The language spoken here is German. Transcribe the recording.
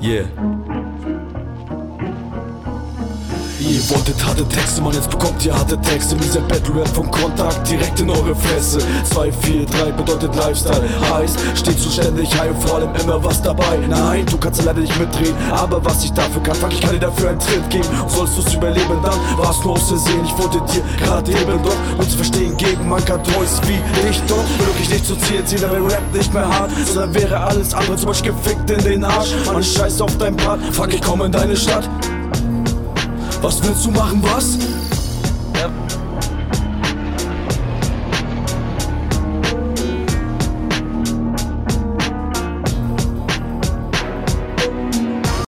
Yeah. Ihr wolltet harte Texte, Mann, jetzt bekommt ihr harte Texte. Dieser Battle Rap vom Kontakt direkt in eure Fresse. 2, 4, 3 bedeutet Lifestyle. Heißt, steht zuständig high und vor allem immer was dabei. Nein, du kannst leider nicht mitdrehen, aber was ich dafür kann, fuck, ich kann dir dafür einen Tritt geben. Und sollst du's überleben, dann war's nur aus Versehen. Ich wollte dir gerade eben doch nur zu verstehen geben, man kann Toys wie ich doch. Wirklich nicht zu ziehen, ziehen, da wäre Rap nicht mehr hart, sondern wäre alles andere zum Beispiel gefickt in den Arsch. Man, ich scheiß auf dein Part, fuck, ich komm in deine Stadt. Was willst du machen, was? Ja.